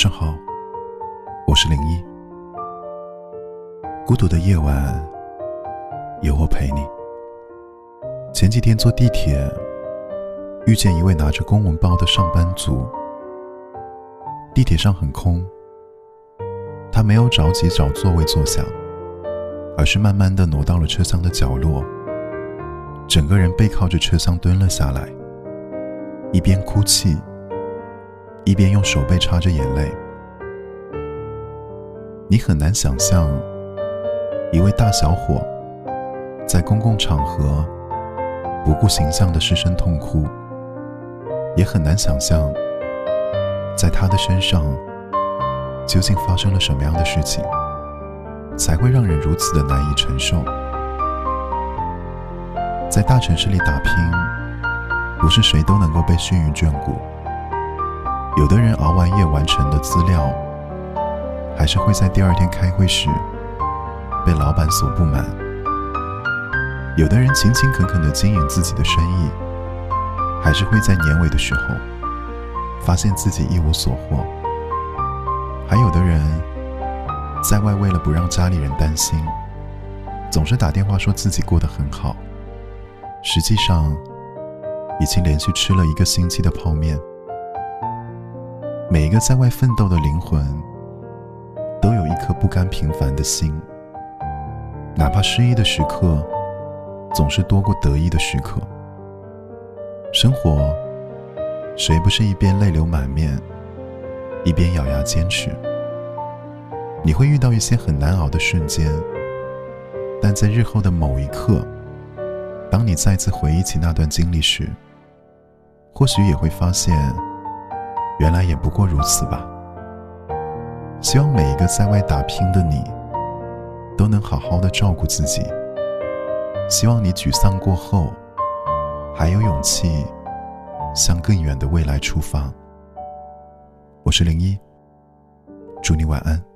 晚上好，我是零一。孤独的夜晚，有我陪你。前几天坐地铁，遇见一位拿着公文包的上班族。地铁上很空，他没有着急找座位坐下，而是慢慢的挪到了车厢的角落，整个人背靠着车厢蹲了下来，一边哭泣。一边用手背擦着眼泪，你很难想象一位大小伙在公共场合不顾形象的失声痛哭，也很难想象在他的身上究竟发生了什么样的事情，才会让人如此的难以承受。在大城市里打拼，不是谁都能够被幸运眷顾。有的人熬完夜完成的资料，还是会在第二天开会时被老板所不满；有的人勤勤恳恳地经营自己的生意，还是会在年尾的时候发现自己一无所获；还有的人在外为了不让家里人担心，总是打电话说自己过得很好，实际上已经连续吃了一个星期的泡面。每一个在外奋斗的灵魂，都有一颗不甘平凡的心。哪怕失意的时刻，总是多过得意的时刻。生活，谁不是一边泪流满面，一边咬牙坚持？你会遇到一些很难熬的瞬间，但在日后的某一刻，当你再次回忆起那段经历时，或许也会发现。原来也不过如此吧。希望每一个在外打拼的你，都能好好的照顾自己。希望你沮丧过后，还有勇气向更远的未来出发。我是零一，祝你晚安。